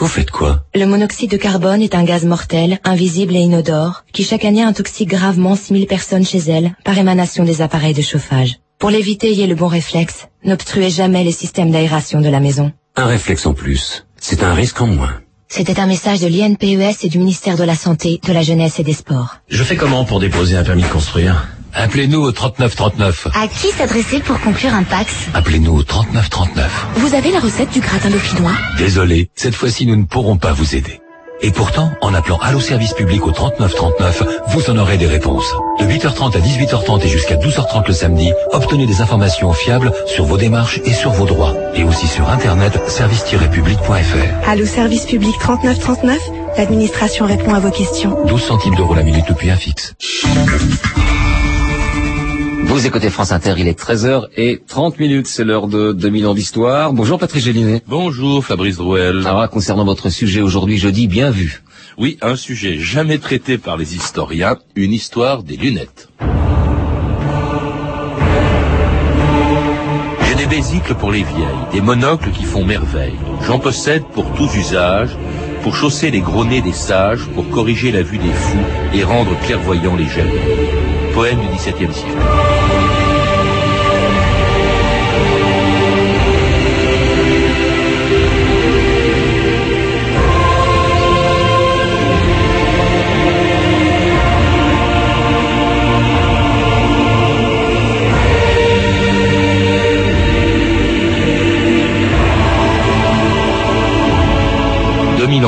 Vous faites quoi Le monoxyde de carbone est un gaz mortel, invisible et inodore, qui chaque année intoxique gravement 6000 personnes chez elles par émanation des appareils de chauffage. Pour l'éviter, ayez le bon réflexe. N'obstruez jamais les systèmes d'aération de la maison. Un réflexe en plus. C'est un risque en moins. C'était un message de l'INPES et du ministère de la Santé, de la Jeunesse et des Sports. Je fais comment pour déposer un permis de construire? Appelez-nous au 3939. À qui s'adresser pour conclure un Pax Appelez-nous au 3939. Vous avez la recette du gratin dauphinois Désolé, cette fois-ci nous ne pourrons pas vous aider. Et pourtant, en appelant Allo Service Public au 3939, vous en aurez des réponses. De 8h30 à 18h30 et jusqu'à 12h30 le samedi, obtenez des informations fiables sur vos démarches et sur vos droits. Et aussi sur internet service-public.fr. Allo Service Public 3939, l'administration répond à vos questions. 12 centimes d'euros la minute depuis un fixe. Vous écoutez France Inter, il est 13h et 30 minutes, c'est l'heure de 2000 ans d'histoire. Bonjour Patrick Gélinet. Bonjour Fabrice Drouel. Alors concernant votre sujet aujourd'hui, jeudi, bien vu. Oui, un sujet jamais traité par les historiens, une histoire des lunettes. J'ai des bésicles pour les vieilles, des monocles qui font merveille. J'en possède pour tous usages, pour chausser les gros nez des sages, pour corriger la vue des fous et rendre clairvoyants les jaloux. Poème du XVIIe siècle. Si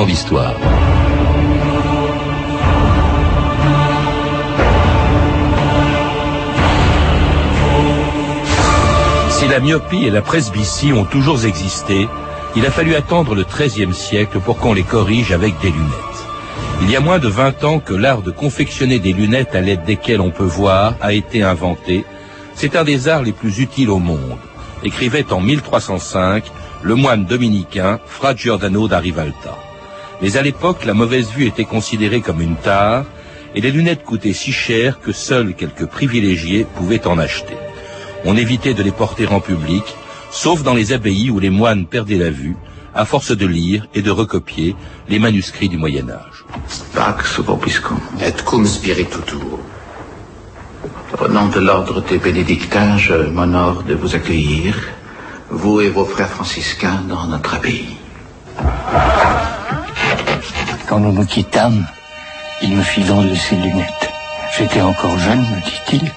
la myopie et la presbytie ont toujours existé, il a fallu attendre le XIIIe siècle pour qu'on les corrige avec des lunettes. Il y a moins de 20 ans que l'art de confectionner des lunettes à l'aide desquelles on peut voir a été inventé. C'est un des arts les plus utiles au monde, écrivait en 1305 le moine dominicain Fra Giordano da Rivalta. Mais à l'époque, la mauvaise vue était considérée comme une tare, et les lunettes coûtaient si cher que seuls quelques privilégiés pouvaient en acheter. On évitait de les porter en public, sauf dans les abbayes où les moines perdaient la vue, à force de lire et de recopier les manuscrits du Moyen Âge. Pax vobiscum et cum spiritu tuo. Au nom de l'ordre des bénédictins, je m'honore de vous accueillir, vous et vos frères franciscains, dans notre abbaye. Quand nous nous quittâmes, il me fit don de ses lunettes. J'étais encore jeune, me dit-il,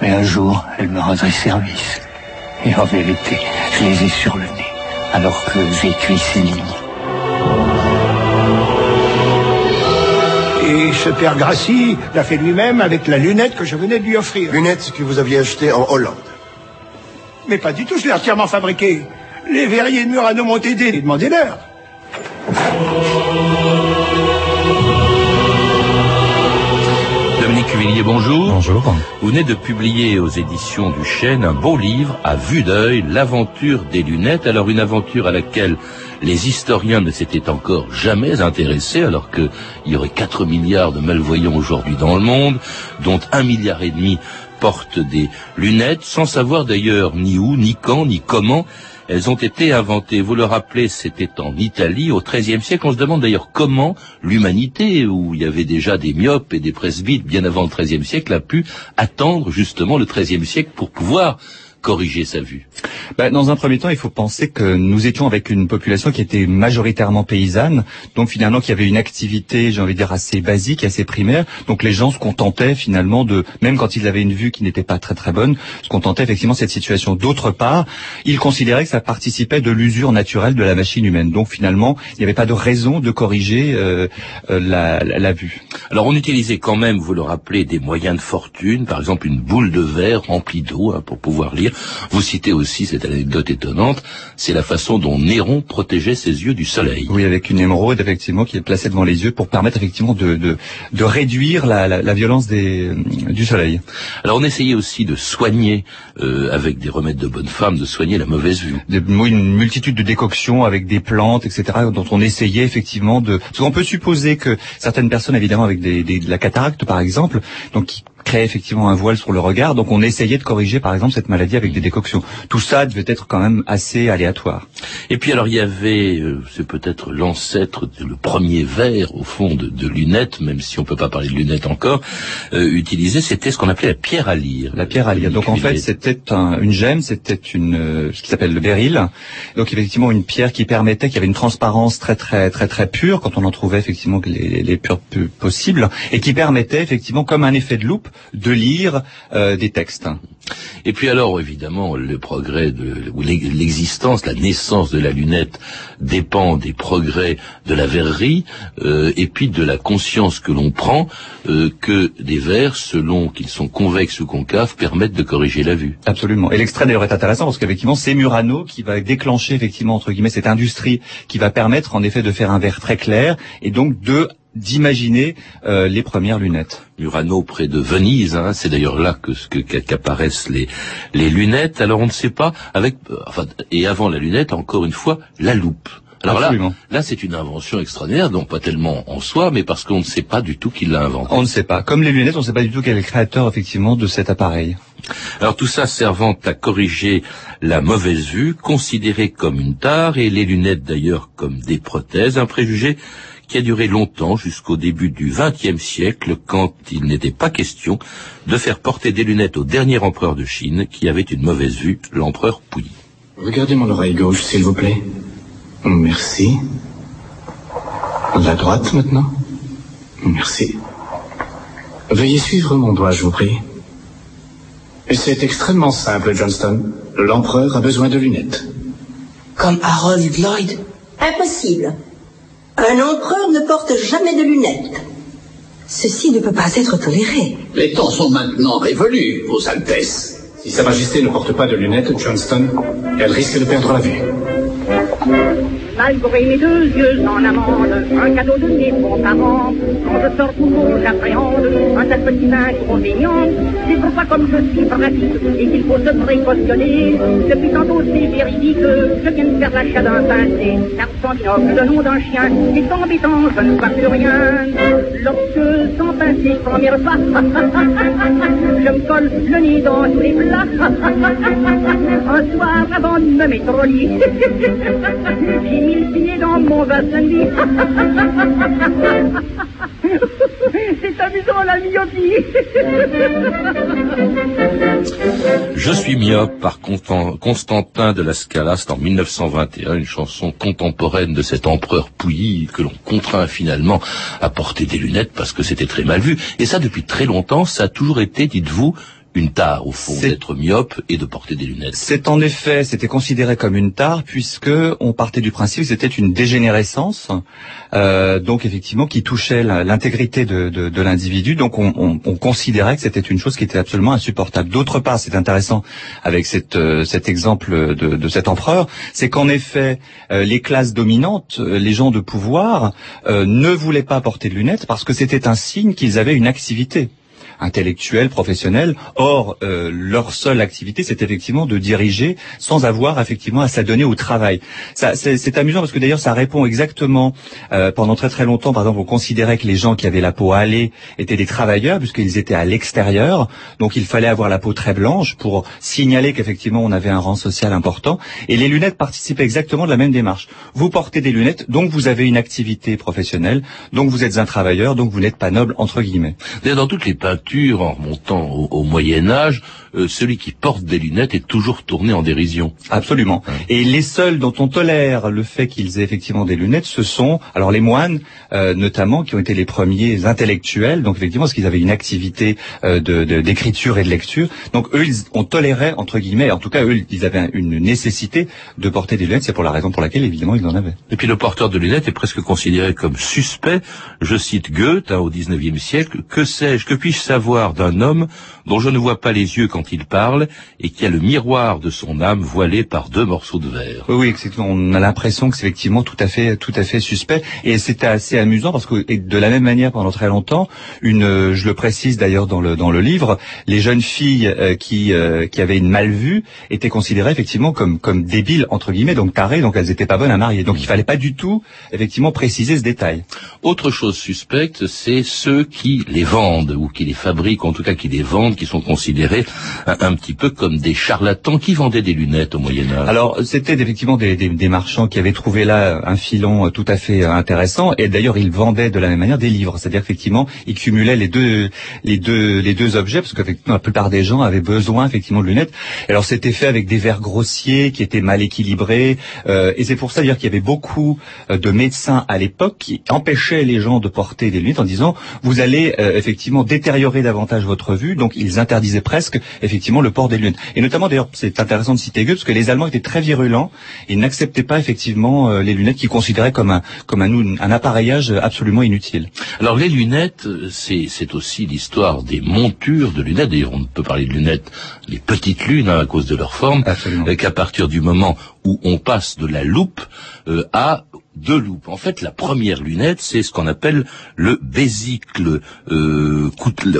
mais un jour, elles me rendraient service. Et en vérité, je les ai sur le nez, alors que j'écris ces lignes. Et ce père Grassi l'a fait lui-même avec la lunette que je venais de lui offrir. Lunette que vous aviez achetée en Hollande. Mais pas du tout, je l'ai entièrement fabriquée. Les verriers de Murano m'ont aidé, demandez-leur. Bonjour. Bonjour. Vous venez de publier aux éditions du Chêne un beau livre à vue d'œil, l'aventure des lunettes. Alors une aventure à laquelle les historiens ne s'étaient encore jamais intéressés, alors qu'il y aurait 4 milliards de malvoyants aujourd'hui dans le monde, dont un milliard et demi portent des lunettes, sans savoir d'ailleurs ni où, ni quand, ni comment elles ont été inventées. Vous le rappelez, c'était en Italie au XIIIe siècle. On se demande d'ailleurs comment l'humanité, où il y avait déjà des myopes et des presbytes bien avant le XIIIe siècle, a pu attendre justement le XIIIe siècle pour pouvoir corriger sa vue bah, Dans un premier temps, il faut penser que nous étions avec une population qui était majoritairement paysanne, donc finalement qui avait une activité, j'ai envie de dire, assez basique, assez primaire. Donc les gens se contentaient finalement de, même quand ils avaient une vue qui n'était pas très très bonne, se contentaient effectivement de cette situation. D'autre part, ils considéraient que ça participait de l'usure naturelle de la machine humaine. Donc finalement, il n'y avait pas de raison de corriger euh, euh, la, la, la vue. Alors on utilisait quand même, vous le rappelez, des moyens de fortune, par exemple une boule de verre remplie d'eau hein, pour pouvoir lire. Vous citez aussi cette anecdote étonnante, c'est la façon dont Néron protégeait ses yeux du soleil. Oui, avec une émeraude effectivement qui est placée devant les yeux pour permettre effectivement de, de, de réduire la, la, la violence des, du soleil. Alors on essayait aussi de soigner, euh, avec des remèdes de bonne femme, de soigner la mauvaise vue. De, une multitude de décoctions avec des plantes, etc., dont on essayait effectivement de... Parce qu'on peut supposer que certaines personnes, évidemment, avec des, des, de la cataracte par exemple, donc qui créait effectivement un voile sur le regard. Donc on essayait de corriger par exemple cette maladie avec des décoctions. Tout ça devait être quand même assez aléatoire. Et puis alors il y avait, euh, c'est peut-être l'ancêtre, le premier verre au fond de, de, lunettes, même si on peut pas parler de lunettes encore, euh, utilisé, c'était ce qu'on appelait la pierre à lire. La pierre à lire. Donc en fait c'était un, une gemme, c'était une euh, ce qui s'appelle le béryl. Donc effectivement une pierre qui permettait, qui avait une transparence très très très très pure quand on en trouvait effectivement les, les pures possibles et qui permettait effectivement comme un effet de loupe de lire euh, des textes. Et puis alors, évidemment, le progrès de, ou l'existence, la naissance de la lunette dépend des progrès de la verrerie euh, et puis de la conscience que l'on prend euh, que des verres, selon qu'ils sont convexes ou concaves, permettent de corriger la vue. Absolument. Et l'extrait d'ailleurs est intéressant parce qu'effectivement, c'est Murano qui va déclencher effectivement entre guillemets cette industrie qui va permettre en effet de faire un verre très clair et donc de d'imaginer euh, les premières lunettes. Murano près de Venise, hein, c'est d'ailleurs là que qu'apparaissent les les lunettes. Alors on ne sait pas avec euh, enfin et avant la lunette encore une fois la loupe. Alors là, là c'est une invention extraordinaire, donc pas tellement en soi, mais parce qu'on ne sait pas du tout qui l'a inventé. On ne sait pas. Comme les lunettes, on ne sait pas du tout quel est le créateur effectivement de cet appareil. Alors tout ça servant à corriger la mauvaise vue, considérée comme une tare, et les lunettes d'ailleurs comme des prothèses, un préjugé qui a duré longtemps jusqu'au début du XXe siècle, quand il n'était pas question de faire porter des lunettes au dernier empereur de Chine, qui avait une mauvaise vue, l'empereur Puyi. Regardez mon oreille gauche, s'il vous plaît. Merci. La droite maintenant Merci. Veuillez suivre mon doigt, je vous prie. C'est extrêmement simple, Johnston. L'empereur a besoin de lunettes. Comme Harold Lloyd Impossible. Un empereur ne porte jamais de lunettes. Ceci ne peut pas être toléré. Les temps sont maintenant révolus, Vos Altesses. Si Sa Majesté ne porte pas de lunettes, Johnston, elle risque de perdre la vue malgré mes deux yeux en amande, un cadeau de mes beaux-parents. Quand je sors toujours, j'appréhende un tel petit inconvénient. C'est pourquoi comme je suis pratique et qu'il faut se précautionner, depuis tantôt c'est véridique, je viens de faire l'achat d'un pincé. Car binocle, le nom d'un chien, est embêtant, je ne vois plus rien. Lorsque, sans pincer, première fois, je me colle le nez dans tous les plats. un soir, avant de me mettre au lit, mille dans mon C'est amusant la myopie. Je suis myope par Constantin de la Scala, c'est en 1921, une chanson contemporaine de cet empereur Pouilly que l'on contraint finalement à porter des lunettes parce que c'était très mal vu. Et ça depuis très longtemps, ça a toujours été, dites-vous, une tare au fond d'être myope et de porter des lunettes. C'est en effet, c'était considéré comme une tare puisque on partait du principe que c'était une dégénérescence, euh, donc effectivement qui touchait l'intégrité de, de, de l'individu. Donc on, on, on, considérait que c'était une chose qui était absolument insupportable. D'autre part, c'est intéressant avec cette, euh, cet exemple de, de, cet empereur, c'est qu'en effet euh, les classes dominantes, les gens de pouvoir, ne voulaient pas porter de lunettes parce que c'était un signe qu'ils avaient une activité intellectuels, professionnels. Or, euh, leur seule activité, c'est effectivement de diriger sans avoir effectivement à s'adonner au travail. C'est amusant parce que d'ailleurs, ça répond exactement. Euh, pendant très très longtemps, par exemple, on considérait que les gens qui avaient la peau hâlée étaient des travailleurs puisqu'ils étaient à l'extérieur. Donc, il fallait avoir la peau très blanche pour signaler qu'effectivement on avait un rang social important. Et les lunettes participaient exactement de la même démarche. Vous portez des lunettes, donc vous avez une activité professionnelle, donc vous êtes un travailleur, donc vous n'êtes pas noble entre guillemets. Dans toutes les en remontant au, Moyen Âge, euh, celui qui porte des lunettes est toujours tourné en dérision. Absolument. Et les seuls dont on tolère le fait qu'ils aient effectivement des lunettes, ce sont alors les moines, euh, notamment, qui ont été les premiers intellectuels. Donc effectivement, parce qu'ils avaient une activité euh, d'écriture et de lecture. Donc eux, ils ont toléré entre guillemets, en tout cas eux, ils avaient une nécessité de porter des lunettes. C'est pour la raison pour laquelle évidemment ils en avaient. Et puis le porteur de lunettes est presque considéré comme suspect. Je cite Goethe hein, au XIXe siècle. Que sais-je? Que puis-je savoir? D'un homme dont je ne vois pas les yeux quand il parle et qui a le miroir de son âme voilé par deux morceaux de verre. Oui, oui on a l'impression que c'est effectivement tout à fait, tout à fait suspect. Et c'était assez amusant parce que de la même manière, pendant très longtemps, une, je le précise d'ailleurs dans le dans le livre, les jeunes filles euh, qui euh, qui avaient une mal vue étaient considérées effectivement comme comme débiles entre guillemets, donc tarées, donc elles n'étaient pas bonnes à marier. Donc il fallait pas du tout effectivement préciser ce détail. Autre chose suspecte, c'est ceux qui les vendent ou qui les fabriquent fabriquent, en tout cas qui les vendent, qui sont considérés un, un petit peu comme des charlatans qui vendaient des lunettes au Moyen Âge. Alors c'était effectivement des, marchands qui avaient trouvé là un filon tout à fait intéressant et d'ailleurs ils vendaient de la même manière des livres, c'est-à-dire effectivement ils cumulaient les deux les deux les deux objets parce qu'effectivement la plupart des gens avaient besoin effectivement de lunettes. Alors c'était fait avec des verres grossiers qui étaient mal équilibrés euh, et c'est pour ça dire qu'il y avait beaucoup euh, de médecins à l'époque qui empêchaient les gens de porter des lunettes en disant vous allez euh, effectivement détériorer davantage votre vue donc ils interdisaient presque effectivement le port des lunettes. Et notamment d'ailleurs c'est intéressant de citer Goethe parce que les Allemands étaient très virulents. Ils n'acceptaient pas effectivement euh, les lunettes qu'ils considéraient comme un comme un, un appareillage absolument inutile. Alors les lunettes c'est c'est aussi l'histoire des montures de lunettes. D'ailleurs on peut parler de lunettes les petites lunes hein, à cause de leur forme. Qu'à partir du moment où on passe de la loupe euh, à deux loupes. En fait, la première lunette, c'est ce qu'on appelle le bésicle, euh,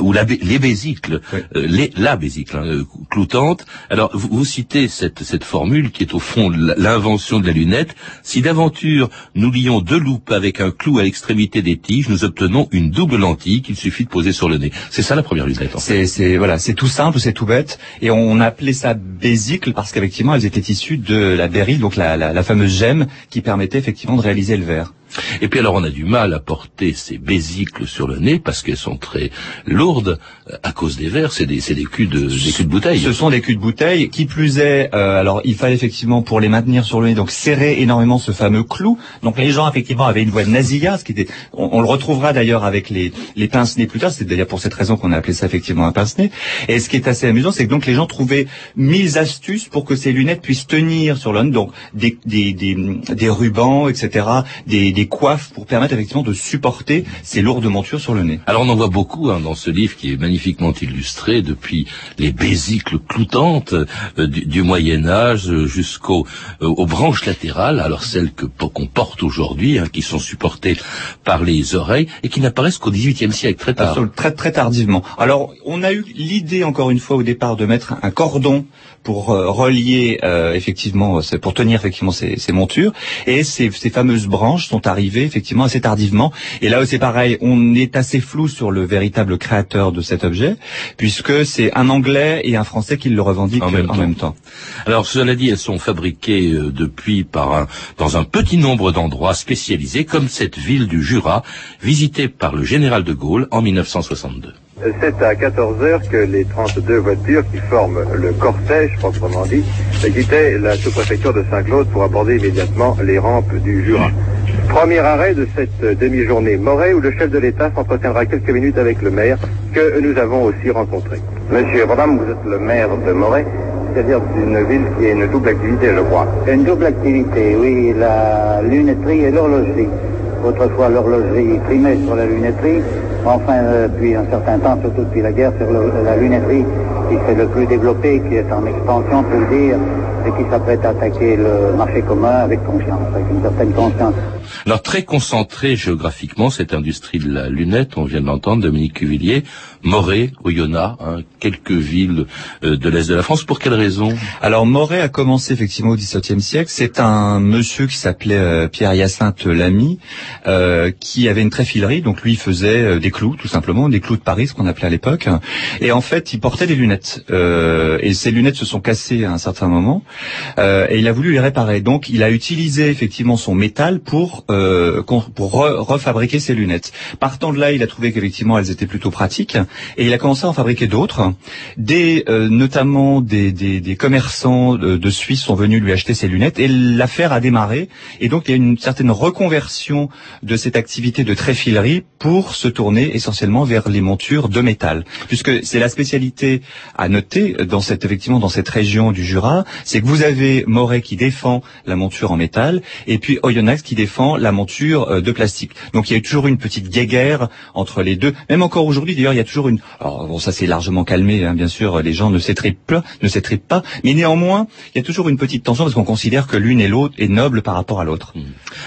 ou la, les bésicles, euh, les, la bésicle hein, euh, cloutante. Alors, vous, vous, citez cette, cette formule qui est au fond l'invention de la lunette. Si d'aventure nous lions deux loupes avec un clou à l'extrémité des tiges, nous obtenons une double lentille qu'il suffit de poser sur le nez. C'est ça la première lunette. En fait. C'est voilà, c'est tout simple, c'est tout bête, et on appelait ça bésicle parce qu'effectivement, elles étaient issues de la béryl, donc la, la, la fameuse gemme qui permettait effectivement réaliser le verre. Et puis alors on a du mal à porter ces bésicles sur le nez parce qu'elles sont très lourdes euh, à cause des verres. C'est des, des culs de des culs de bouteille. Ce sont des culs de bouteille. Qui plus est, euh, alors il fallait effectivement pour les maintenir sur le nez donc serrer énormément ce fameux clou. Donc les gens effectivement avaient une voix de nasillas, ce qui était. On, le retrouvera d'ailleurs avec les les pince nez plus tard. C'est d'ailleurs pour cette raison qu'on a appelé ça effectivement un pince nez. Et ce qui est assez amusant, c'est que donc les gens trouvaient mille astuces pour que ces lunettes puissent tenir sur le nez. Donc des des des, des rubans, etc. Des, des coiffes pour permettre effectivement de supporter ces lourdes montures sur le nez. Alors on en voit beaucoup hein, dans ce livre qui est magnifiquement illustré depuis les bésicles cloutantes euh, du, du, Moyen Âge jusqu'aux euh, aux branches latérales, alors celles que qu'on porte aujourd'hui, hein, qui sont supportées par les oreilles et qui n'apparaissent qu'au XVIIIe siècle, très tard. Très très tardivement. Alors on a eu l'idée encore une fois au départ de mettre un cordon pour euh, relier euh, effectivement, pour tenir effectivement ces, ces montures. Et ces, ces, fameuses branches sont arrivées effectivement assez tardivement. Et là c'est pareil, on est assez flou sur le véritable créateur de cet objet, puisque c'est un Anglais et un Français qui le revendiquent en même, en temps. même temps. Alors cela dit, elles sont fabriquées euh, depuis par un, dans un petit nombre d'endroits spécialisés, comme cette ville du Jura, visitée par le général de Gaulle en 1962. C'est à 14 heures que les 32 voitures qui forment le cortège, proprement dit, quittaient la sous-préfecture de Saint-Claude pour aborder immédiatement les rampes du Jura. Premier arrêt de cette demi-journée, Moret, où le chef de l'État s'entretiendra quelques minutes avec le maire, que nous avons aussi rencontré. Monsieur Madame, vous êtes le maire de Moret c'est-à-dire d'une ville qui a une double activité, je crois. Une double activité, oui, la lunetterie et l'horlogerie. Autrefois, l'horlogerie primait sur la lunetterie, Enfin, euh, depuis un certain temps, surtout depuis la guerre, c'est la lunetterie qui s'est le plus développée, qui est en expansion, pour le dire, et qui s'apprête à attaquer le marché commun avec confiance, avec une certaine conscience. Alors très concentré géographiquement, cette industrie de la lunette, on vient de l'entendre, Dominique Cuvillier, Moret, Oyonnax, hein, quelques villes euh, de l'Est de la France. Pour quelle raison Alors Moret a commencé effectivement au XVIIe siècle. C'est un monsieur qui s'appelait euh, Pierre-Hyacinthe Lamy, euh, qui avait une tréfilerie. Donc lui faisait euh, des clous, tout simplement, des clous de Paris, ce qu'on appelait à l'époque. Et en fait, il portait des lunettes. Euh, et ces lunettes se sont cassées à un certain moment. Et il a voulu les réparer. Donc il a utilisé effectivement son métal pour pour refabriquer ses lunettes. Partant de là, il a trouvé qu'effectivement elles étaient plutôt pratiques et il a commencé à en fabriquer d'autres. Des, euh, notamment des, des, des commerçants de, de, Suisse sont venus lui acheter ses lunettes et l'affaire a démarré. Et donc il y a une certaine reconversion de cette activité de tréfilerie pour se tourner essentiellement vers les montures de métal, puisque c'est la spécialité à noter dans cette effectivement dans cette région du Jura, c'est que vous avez Moret qui défend la monture en métal et puis Oyonnax qui défend la monture euh, de plastique. Donc il y a toujours une petite guéguerre entre les deux. Même encore aujourd'hui d'ailleurs, il y a toujours une. Alors bon, ça s'est largement calmé, hein, bien sûr. Les gens ne s'étripent, ne s'étripent pas, mais néanmoins, il y a toujours une petite tension parce qu'on considère que l'une et l'autre est noble par rapport à l'autre. Mmh.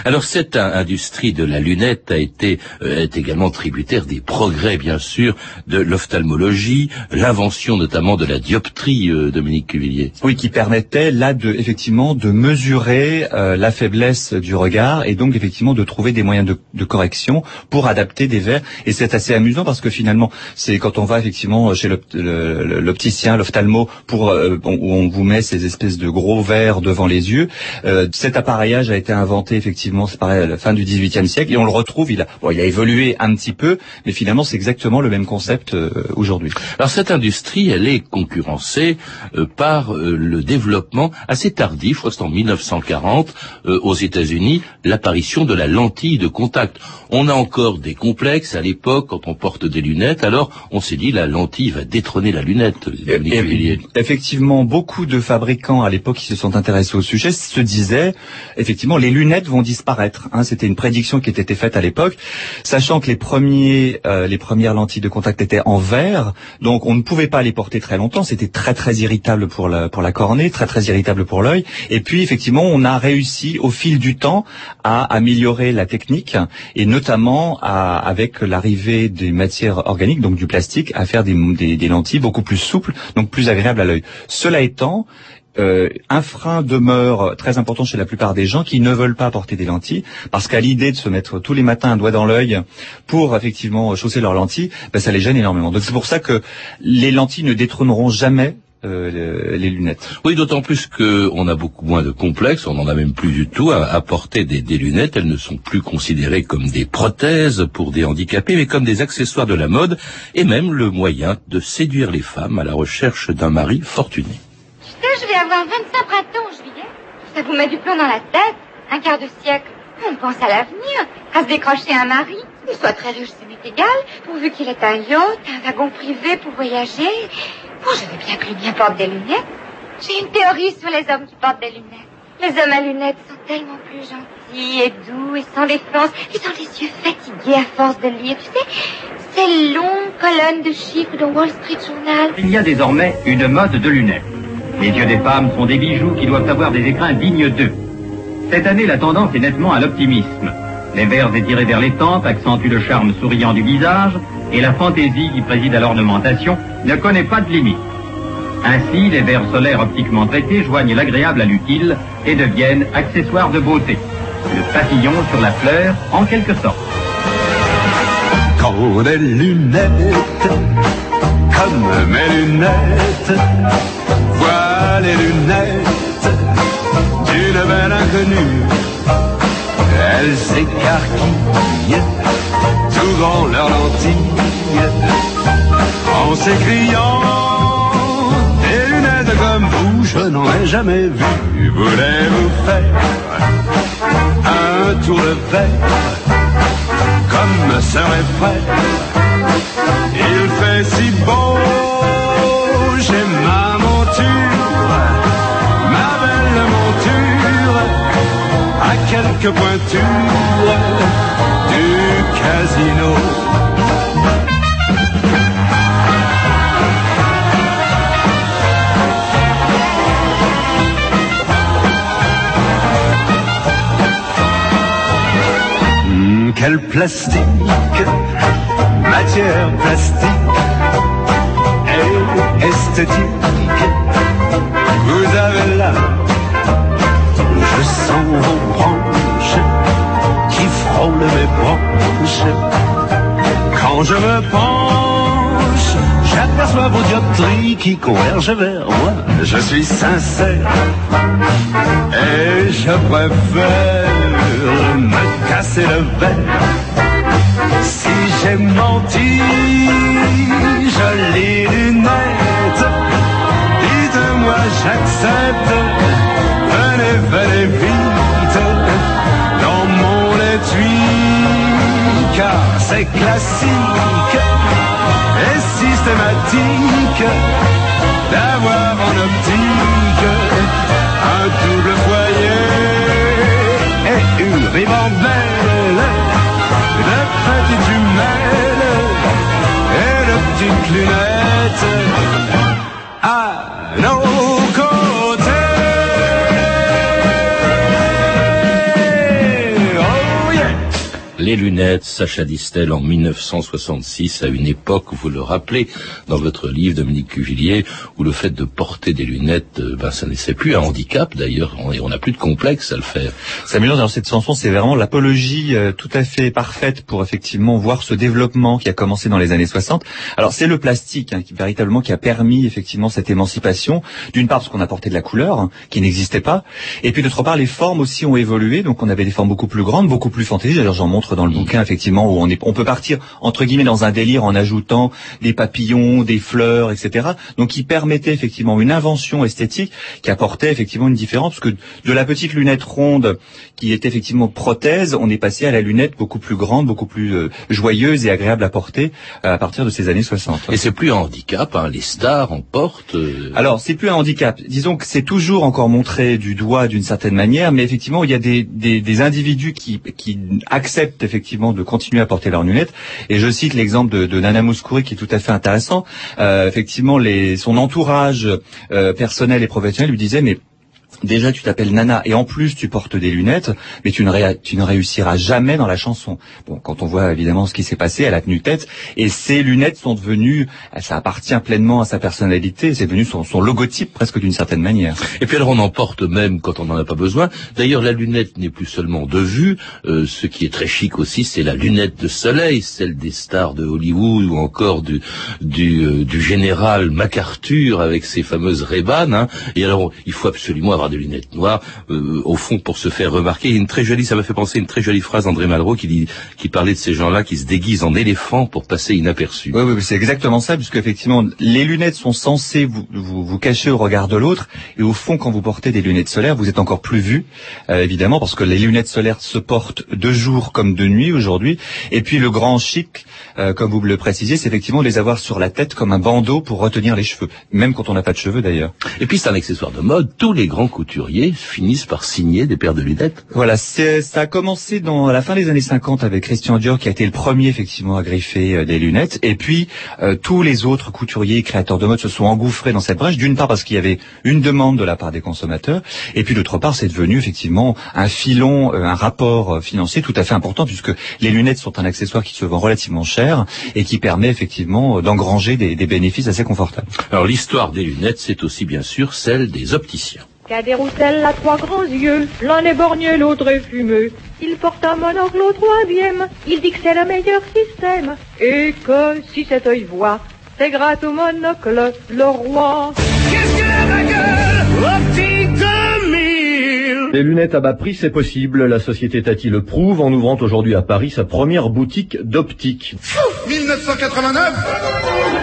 Alors cette industrie de la lunette a été euh, est également tributaire des progrès, bien sûr, de l'ophtalmologie, l'invention notamment de la dioptrie, euh, Dominique Cuvillier. Oui, qui permettait là de effectivement de mesurer euh, la faiblesse du regard et donc effectivement de trouver des moyens de, de correction pour adapter des verres. Et c'est assez amusant parce que finalement, c'est quand on va effectivement chez l'opticien, l'ophtalmo, pour euh, où on vous met ces espèces de gros verres devant les yeux. euh, cet appareillage a été inventé effectivement, c'est pareil, à la fin du XVIIIe siècle et on le retrouve. Il a, bon, il a évolué un petit peu, mais finalement c'est exactement le même concept euh, aujourd'hui. Alors cette industrie, elle est concurrencée euh, par euh, le développement assez tardif, je crois que c'est en 1940, euh, aux États-Unis, l'apparition de la lentille de contact. On a encore des complexes à l'époque quand on porte des lunettes, alors on s'est dit la lentille va détrôner la lunette. Effectivement, beaucoup de fabricants à l'époque qui se sont intéressés au sujet se disaient, effectivement, les lunettes vont disparaître. hein. C'était une prédiction qui était faite à l'époque, sachant que les premiers, euh, les premières lentilles de contact étaient en verre, donc on ne pouvait pas les porter très longtemps. C'était très très irritable pour la pour la cornée, très très irritable pour l'œil. Et puis effectivement, on a réussi au fil du temps à améliorer la technique et notamment avec l'arrivée des matières organiques, donc du plastique, à faire des lentilles beaucoup plus souples, donc plus agréables à l'œil. Cela étant, euh, un frein demeure très important chez la plupart des gens qui ne veulent pas porter des lentilles parce qu'à l'idée de se mettre tous les matins un doigt dans l'œil pour effectivement chausser leurs lentilles, ben, ça les gêne énormément. Donc c'est pour ça que les lentilles ne détrôneront jamais euh, le- les lunettes. Oui, d'autant plus qu'on a beaucoup moins de complexes, on n'en a même plus du tout à, à porter des, des lunettes. Elles ne sont plus considérées comme des prothèses pour des handicapés, mais comme des accessoires de la mode et même le moyen de séduire les femmes à la recherche d'un mari fortuné. Putain, je vais avoir 25 printemps en juillet? Ça vous met du plomb dans la tête? Un quart de siècle. On pense à l'avenir. À se décrocher un mari. Il soit très riche, ça m'est égal. Pourvu qu'il ait un yacht, un wagon privé pour voyager. Bon, je veux bien que le porte des lunettes. J'ai une théorie sur les hommes qui portent des lunettes. Les hommes à lunettes sont tellement plus gentils et doux et sans défense. Ils ont les yeux fatigués à force de lire. Tu sais, ces longues colonnes de chiffres dans Wall Street Journal. Il y a désormais une mode de lunettes. Les yeux des femmes sont des bijoux qui doivent avoir des écrins dignes d'eux. Cette année, la tendance est nettement à l'optimisme. Les verres étirés vers les tempes accentuent le charme souriant du visage et la fantaisie qui préside à l'ornementation ne connaît pas de limite. Ainsi, les verres solaires optiquement traités joignent l'agréable à l'utile et deviennent accessoires de beauté. Le papillon sur la fleur, en quelque sorte. Quand des lunettes, comme mes lunettes, vois les lunettes d'une belle inconnue. Elles s'écarquillent, s'ouvrant leurs lentilles, en s'écriant Des lunettes comme vous, je n'en ai jamais vu. Voulez-vous faire un tour de verre? Comme serait prêt. Il fait si beau, j'ai ma monture, ma belle monture, à quelques pointures du casino. Hmm, quel plastique, matière plastique et esthétique. Vous avez là, je sens vos branches qui frôlent mes branches. Quand je me penche, j'aperçois vos dioptries qui convergent vers moi. Je suis sincère et je préfère me casser le verre. Si j'ai menti, jolie lunette, dites-moi j'accepte. Venez, venez vite dans mon étui, car c'est classique et systématique d'avoir en optique un double foyer et une ribambelle de petites jumelles et de petites lunettes Les lunettes, Sacha Distel en 1966, à une époque, vous le rappelez dans votre livre, Dominique Cuvillier, où le fait de porter des lunettes, euh, ben, ça n'est plus un handicap d'ailleurs, et on n'a plus de complexe à le faire. Samuel, dans cette chanson, c'est vraiment l'apologie euh, tout à fait parfaite pour effectivement voir ce développement qui a commencé dans les années 60. Alors c'est le plastique hein, qui véritablement qui a permis effectivement cette émancipation. D'une part parce qu'on a porté de la couleur hein, qui n'existait pas, et puis d'autre part les formes aussi ont évolué. Donc on avait des formes beaucoup plus grandes, beaucoup plus fantaisies. D'ailleurs j'en montre dans le bouquin effectivement où on, est, on peut partir entre guillemets dans un délire en ajoutant des papillons, des fleurs, etc. Donc qui permettait effectivement une invention esthétique qui apportait effectivement une différence parce que de la petite lunette ronde qui était effectivement prothèse, on est passé à la lunette beaucoup plus grande, beaucoup plus euh, joyeuse et agréable à porter euh, à partir de ces années 60. Et c'est plus un handicap, hein, les stars en portent. euh, Alors, c'est plus un handicap. Disons que c'est toujours encore montré du doigt d'une certaine manière, mais effectivement, il y a des, des, des individus qui, qui acceptent effectivement de continuer à porter leurs lunettes. Et je cite l'exemple de, de Nana Mouskouri qui est tout à fait intéressant. Euh, effectivement, les, son entourage euh, personnel et professionnel lui disait, mais Déjà, tu t'appelles Nana et en plus tu portes des lunettes, mais tu ne, réussiras jamais dans la chanson. Bon, quand on voit évidemment ce qui s'est passé, elle a tenu tête et ces lunettes sont devenues, ça appartient pleinement à sa personnalité, c'est devenu son, son logotype presque d'une certaine manière. Et puis alors on en porte même quand on n'en a pas besoin. D'ailleurs la lunette n'est plus seulement de vue, euh, ce qui est très chic aussi c'est la lunette de soleil, celle des stars de Hollywood ou encore du, du, euh, du général MacArthur avec ses fameuses Ray-Ban. hein. Et alors il faut absolument avoir des lunettes noires euh, au fond pour se faire remarquer. Il y a Une très jolie, ça m'a fait penser à une très jolie phrase d'André Malraux qui, dit, qui parlait de ces gens-là qui se déguisent en éléphants pour passer inaperçus. Oui, oui, c'est exactement ça, puisque effectivement, les lunettes sont censées vous, vous, vous cacher au regard de l'autre, et au fond, quand vous portez des lunettes solaires, vous êtes encore plus vu, euh, évidemment, parce que les lunettes solaires se portent de jour comme de nuit aujourd'hui, et puis le grand chic, euh, comme vous le précisiez, c'est effectivement de les avoir sur la tête comme un bandeau pour retenir les cheveux, même quand on n'a pas de cheveux d'ailleurs. Et puis c'est un accessoire de mode. Tous les grands couturiers finissent par signer des paires de lunettes. Voilà, c'est- ça a commencé dans à la fin des années 50 avec Christian Dior qui a été le premier effectivement à griffer euh, des lunettes et puis euh, tous les autres couturiers et créateurs de mode se sont engouffrés dans cette brèche d'une part parce qu'il y avait une demande de la part des consommateurs et puis d'autre part c'est devenu effectivement un filon, euh, un rapport euh, financier tout à fait important puisque les lunettes sont un accessoire qui se vend relativement cher et qui permet effectivement euh, d'engranger des, des bénéfices assez confortables. Alors l'histoire des lunettes, c'est aussi bien sûr celle des opticiens. Cadet Roussel a trois grands yeux, l'un est borgné, l'autre est fumeux. Il porte un monocle au troisième, il dit que c'est le meilleur système. Et que si cet œil voit, c'est grâce au monocle, le roi. Les lunettes à bas prix, c'est possible. La société Tati le prouve en ouvrant aujourd'hui à Paris sa première boutique d'optique. 1989,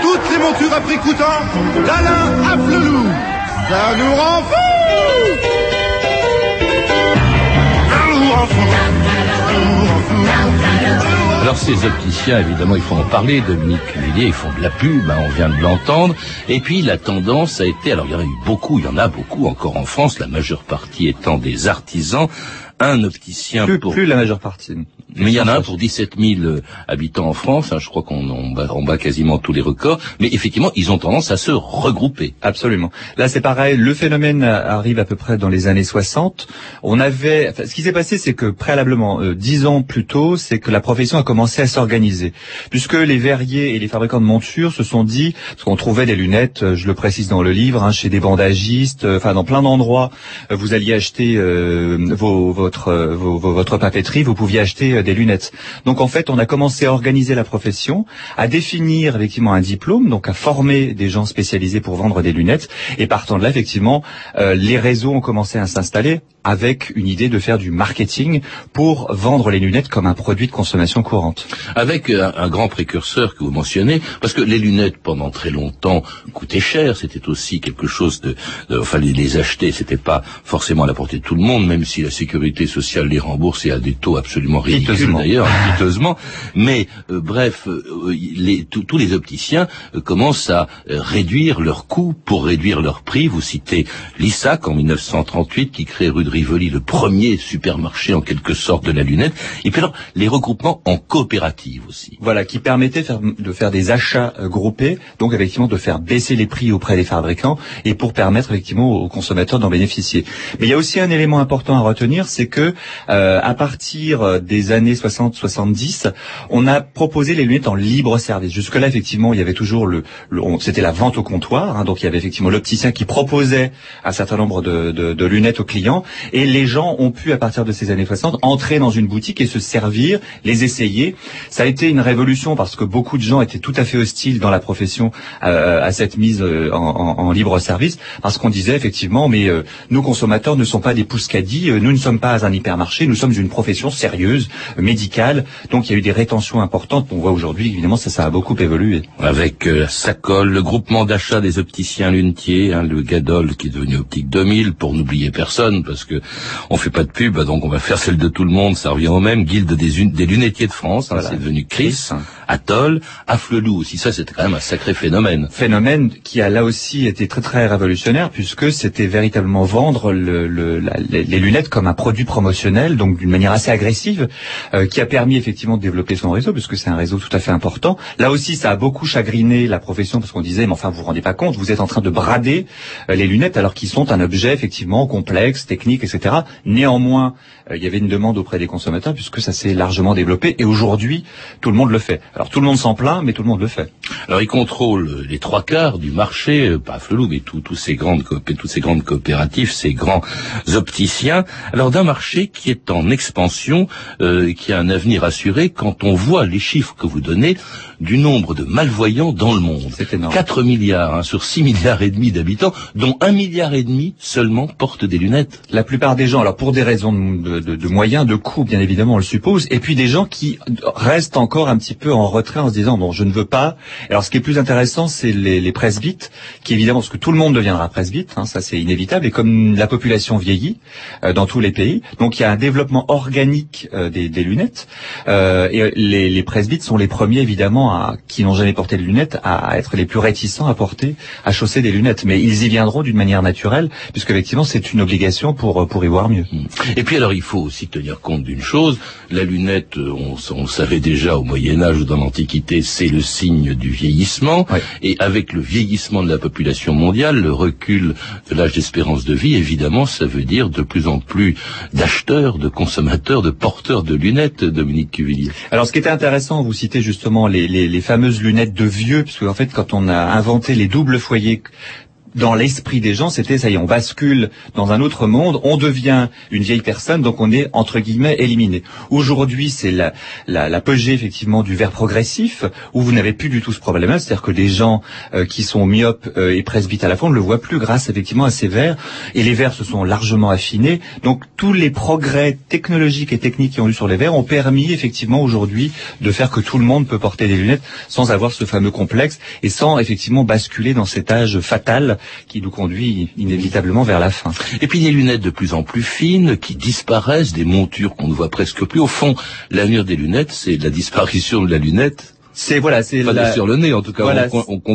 toutes les montures à prix coûtant d'Alain Afflelou. Ça nous rend fous Alors ces opticiens, évidemment, il faut en parler. Dominique Cuvillier, ils font de la pub, hein, on vient de l'entendre. Et puis la tendance a été, alors il y en a eu beaucoup, il y en a beaucoup encore en France, la majeure partie étant des artisans. Un opticien Plus, pour... plus la majeure partie. Mais il y en a un pour 17 000 euh, habitants en France. hein, je crois qu'on on bat, on bat quasiment tous les records. Mais effectivement, ils ont tendance à se regrouper. Absolument. Là, c'est pareil. Le phénomène arrive à peu près dans les années 60. On avait, enfin, ce qui s'est passé, c'est que préalablement, euh, dix ans plus tôt, c'est que la profession a commencé à s'organiser, puisque les verriers et les fabricants de montures se sont dit, parce qu'on trouvait des lunettes, euh, je le précise dans le livre, hein, chez des bandagistes, enfin dans plein d'endroits, vous alliez acheter euh, vos, votre, euh, votre papeterie, vous pouviez acheter euh, des lunettes. Donc en fait, on a commencé à organiser la profession, à définir effectivement un diplôme, donc à former des gens spécialisés pour vendre des lunettes. Et partant de là, effectivement, euh, les réseaux ont commencé à s'installer avec une idée de faire du marketing pour vendre les lunettes comme un produit de consommation courante. Avec euh, un, un grand précurseur que vous mentionnez, parce que les lunettes pendant très longtemps coûtaient cher, c'était aussi quelque chose de, de enfin les, acheter, c'était pas forcément à la portée de tout le monde, même si la sécurité sociale les rembourse et à des taux absolument ridicules d'ailleurs, piteusement. Mais euh, bref, euh, les- tous- les opticiens euh, commencent à euh, réduire leurs coûts pour réduire leurs prix. Vous citez Lissac en 1938 qui crée rue de Rivoli, le premier supermarché en quelque sorte de la lunette. Et puis alors, les regroupements en coopérative aussi. Voilà, qui permettait faire- de faire des achats euh, groupés, donc effectivement de faire baisser les prix auprès des fabricants et pour permettre effectivement aux consommateurs d'en bénéficier. Mais il y a aussi un élément important à retenir, c'est que euh, à partir euh, des années 60-70, on a proposé les lunettes en libre service. Jusque-là, effectivement, il y avait toujours le, le- c'était la vente au comptoir, hein, donc il y avait effectivement l'opticien qui proposait un certain nombre de, de- de lunettes aux clients, et les gens ont pu, à partir de ces années 60, entrer dans une boutique et se servir, les essayer. Ça a été une révolution parce que beaucoup de gens étaient tout à fait hostiles dans la profession euh, à cette mise euh, en, en- libre service, parce qu'on disait effectivement, mais euh, nos consommateurs ne sont pas des pouscadis, euh, nous ne sommes pas un hypermarché, nous sommes une profession sérieuse, médicale, donc il y a eu des rétentions importantes. On voit aujourd'hui, évidemment, ça, ça a beaucoup évolué. Avec euh, Sacol, le groupement d'achat des opticiens lunetiers, hein, le Gadol qui est devenu Optique 2000, pour n'oublier personne, parce que on fait pas de pub, donc on va faire celle de tout le monde, ça revient au même. Guilde des, des lunetiers de France, hein, c'est devenu Chris, Atoll, Afflelou aussi, ça c'était quand même un sacré phénomène. Phénomène qui a là aussi été très très révolutionnaire puisque c'était véritablement vendre les lunettes comme un produit promotionnel, donc d'une manière assez agressive, euh, qui a permis effectivement de développer son réseau puisque c'est un réseau tout à fait important. Là aussi, ça a beaucoup chagriné la profession parce qu'on disait, mais enfin, vous vous rendez pas compte, vous êtes en train de brader euh, les lunettes alors qu'ils sont un objet effectivement complexe, technique, etc. Néanmoins, euh, il y avait une demande auprès des consommateurs puisque ça s'est largement développé et aujourd'hui, tout le monde le fait. Alors tout le monde s'en plaint, mais tout le monde le fait. Alors, ils contrôlent les trois quarts du marché, euh, pas Flelou, mais tout- tous ces grandes toutes ces grandes coopératives, ces grands opticiens. Alors, d'un marché qui est en expansion, euh, qui a un avenir assuré, quand on voit les chiffres que vous donnez du nombre de malvoyants dans le monde. C'est énorme. 4 milliards hein, sur 6 milliards et demi d'habitants, dont 1 milliard et demi seulement portent des lunettes. La plupart des gens, alors pour des raisons de, de- de moyens, de coûts, bien évidemment, on le suppose, et puis des gens qui restent encore un petit peu en retrait en se disant non, je ne veux pas. Alors ce qui est plus intéressant, c'est les, les presbytes, qui évidemment, parce que tout le monde deviendra presbyte, hein, ça c'est inévitable, et comme la population vieillit euh, dans tous les pays, donc il y a un développement organique euh, des, des lunettes, euh, et les, les presbytes sont les premiers évidemment à, qui n'ont jamais porté de lunettes à, à être les plus réticents à porter, à chausser des lunettes, mais ils y viendront d'une manière naturelle, puisque effectivement c'est une obligation pour pour y voir mieux. Et puis alors il faut aussi tenir compte d'une chose, la lunette, euh, on, on savait déjà au Moyen Âge ou dans l'Antiquité, c'est le signe du vieillissement, et avec le vieillissement de la population mondiale, le recul de l'âge d'espérance de vie, évidemment, ça veut dire de plus en plus d'acheteurs, de consommateurs, de porteurs de lunettes, Dominique Cuvillier. Alors, ce qui était intéressant, vous citez justement les, les, les fameuses lunettes de vieux, parce qu'en fait, quand on a inventé les doubles foyers dans l'esprit des gens, c'était ça y est, on bascule dans un autre monde, on devient une vieille personne, donc on est entre guillemets éliminé. Aujourd'hui, c'est la, la, l'apogée effectivement du verre progressif, où vous n'avez plus du tout ce problème-là, c'est-à-dire que des gens euh, qui sont myopes euh, et presbytes à la fois, on ne le voit plus grâce effectivement à ces verres, et les verres se sont largement affinés. Donc tous les progrès technologiques et techniques qui ont eu sur les verres ont permis effectivement aujourd'hui de faire que tout le monde peut porter des lunettes sans avoir ce fameux complexe et sans effectivement basculer dans cet âge fatal qui nous conduit inévitablement vers la fin. Et puis des lunettes de plus en plus fines qui disparaissent, des montures qu'on ne voit presque plus. Au fond, l'avenir des lunettes, c'est la disparition de la lunette. C'est voilà, c'est la- sur le nez en tout cas, Voilà,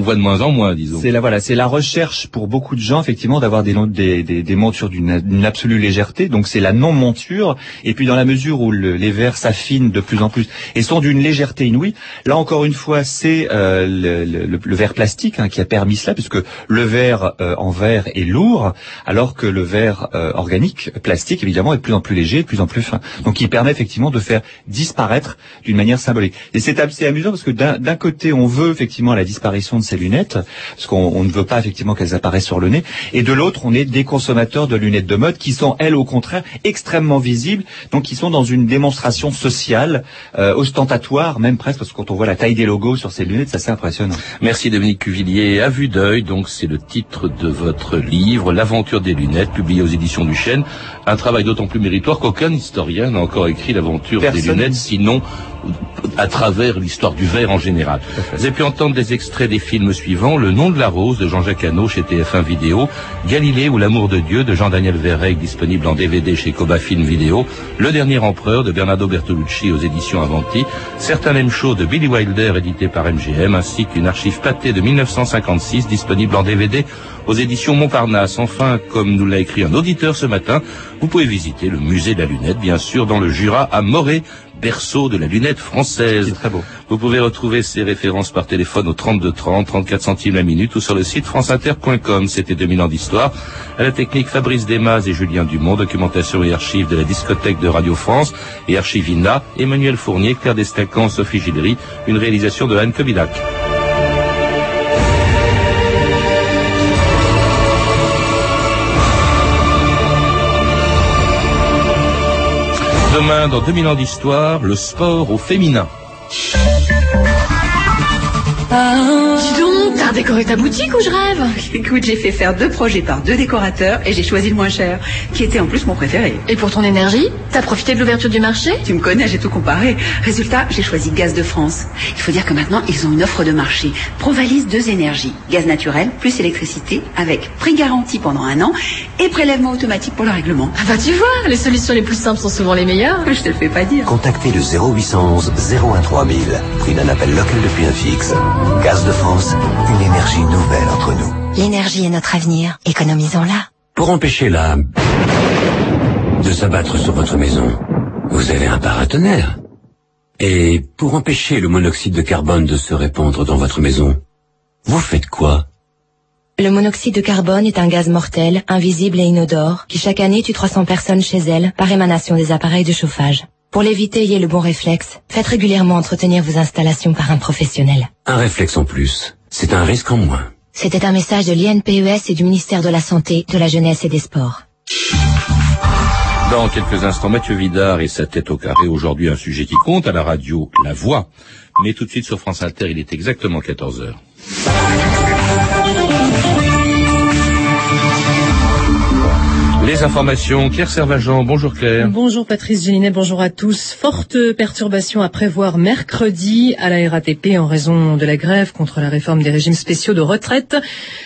voit de moins en moins, disons. C'est la voilà, c'est la recherche pour beaucoup de gens effectivement d'avoir des, des, des, des montures d'une d'une absolue légèreté. Donc c'est la non monture. Et puis dans la mesure où le- les verres s'affinent de plus en plus et sont d'une légèreté inouïe, là encore une fois c'est euh, le, le- le verre plastique hein, qui a permis cela, puisque le verre euh, en verre est lourd, alors que le verre euh, organique plastique évidemment est de plus en plus léger, de plus en plus fin. Donc il permet effectivement de faire disparaître d'une manière symbolique. Et c'est assez amusant parce que d'un côté on veut effectivement la disparition de ces lunettes, parce qu'on on ne veut pas effectivement qu'elles apparaissent sur le nez, et de l'autre on est des consommateurs de lunettes de mode qui sont elles au contraire extrêmement visibles, donc qui sont dans une démonstration sociale, euh, ostentatoire même presque, parce que quand on voit la taille des logos sur ces lunettes, c'est assez impressionnant. Merci Dominique Cuvillier. À vue d'œil, donc c'est le titre de votre livre, L'aventure des lunettes, publié aux éditions du Chêne. Un travail d'autant plus méritoire qu'aucun historien n'a encore écrit l'aventure des lunettes, sinon à travers l'histoire du verre en général. Vous avez pu entendre des extraits des films suivants, Le nom de la rose de Jean-Jacques Hano chez TF1 Vidéo, Galilée ou l'amour de Dieu de Jean-Daniel Verreg disponible en DVD chez Coba Film Vidéo, Le dernier empereur de Bernardo Bertolucci aux éditions Avanti, Certains Lame Show de Billy Wilder édité par MGM, ainsi qu'une archive pâtée de 1956 disponible en DVD aux éditions Montparnasse. Enfin, comme nous l'a écrit un auditeur ce matin, vous pouvez visiter le musée de la lunette, bien sûr, dans le Jura à Moret, berceau de la lunette française. très beau. Vous pouvez retrouver ces références par téléphone au 32 30, 34 centimes la minute ou sur le site franceinter.com. C'était 2000 ans d'histoire. À la technique Fabrice Desmas et Julien Dumont, documentation et archives de la discothèque de Radio France et Archivina, Emmanuel Fournier, Claire Destacan, Sophie Gildery, une réalisation de Anne Kobilac. Demain, dans 2000 ans d'histoire, le sport au féminin. Dis redécoré ta boutique ou je rêve? Écoute, j'ai fait faire deux projets par deux décorateurs et j'ai choisi le moins cher, qui était en plus mon préféré. Et pour ton énergie T'as profité de l'ouverture du marché? Tu me connais, j'ai tout comparé. Résultat, j'ai choisi Gaz de France. Il faut dire que maintenant, ils ont une offre de marché. Provalise deux énergies. Gaz naturel plus électricité avec prix garanti pendant un an et prélèvement automatique pour le règlement. Ah bah tu vois, les solutions les plus simples sont souvent les meilleures. Je te le fais pas dire. Contactez le 0811 013 000. Prix d'un appel local depuis un fixe. Gaz de France, une énergie nouvelle entre nous. L'énergie est notre avenir. Économisons-la. Pour empêcher la... de s'abattre sur votre maison, vous avez un paratonnerre. Et pour empêcher le monoxyde de carbone de se répandre dans votre maison, vous faites quoi? Le monoxyde de carbone est un gaz mortel, invisible et inodore, qui chaque année tue 300 personnes chez elles par émanation des appareils de chauffage. Pour l'éviter, ayez le bon réflexe. Faites régulièrement entretenir vos installations par un professionnel. Un réflexe en plus, c'est un risque en moins. C'était un message de l'INPES et du ministère de la Santé, de la Jeunesse et des Sports. Dans quelques instants, Mathieu Vidard et sa tête au carré. Aujourd'hui, un sujet qui compte à la radio, la voix. Mais tout de suite sur France Inter, il est exactement 14 heures. Les informations, Claire Servagent, bonjour Claire. Bonjour Patrice Gélinet, bonjour à tous. Forte perturbation à prévoir mercredi à la RATP en raison de la grève contre la réforme des régimes spéciaux de retraite.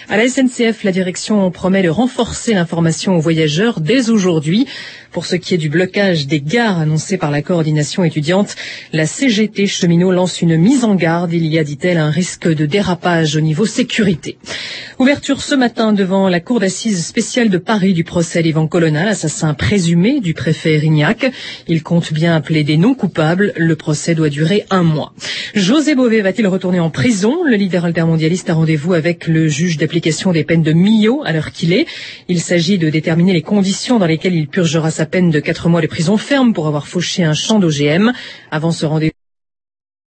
À la SNCF, la direction promet de renforcer l'information aux voyageurs dès aujourd'hui. Pour ce qui est du blocage des gares annoncé par la coordination étudiante, la CGT cheminot lance une mise en garde. Il y a, dit-elle, un risque de dérapage au niveau sécurité. Ouverture ce matin devant la cour d'assises spéciale de Paris du procès d'Ivan Colonna, l'assassin présumé du préfet Rignac. Il compte bien plaider non coupable. Le procès doit durer un mois. José Bové va-t-il retourner en prison? Le leader altermondialiste a rendez-vous avec le juge d'application des peines de Millau à l'heure qu'il est. Il s'agit de déterminer les conditions dans lesquelles il purgera sa peine de quatre mois de prison ferme pour avoir fauché un champ d'OGM. Avant ce rendez-vous,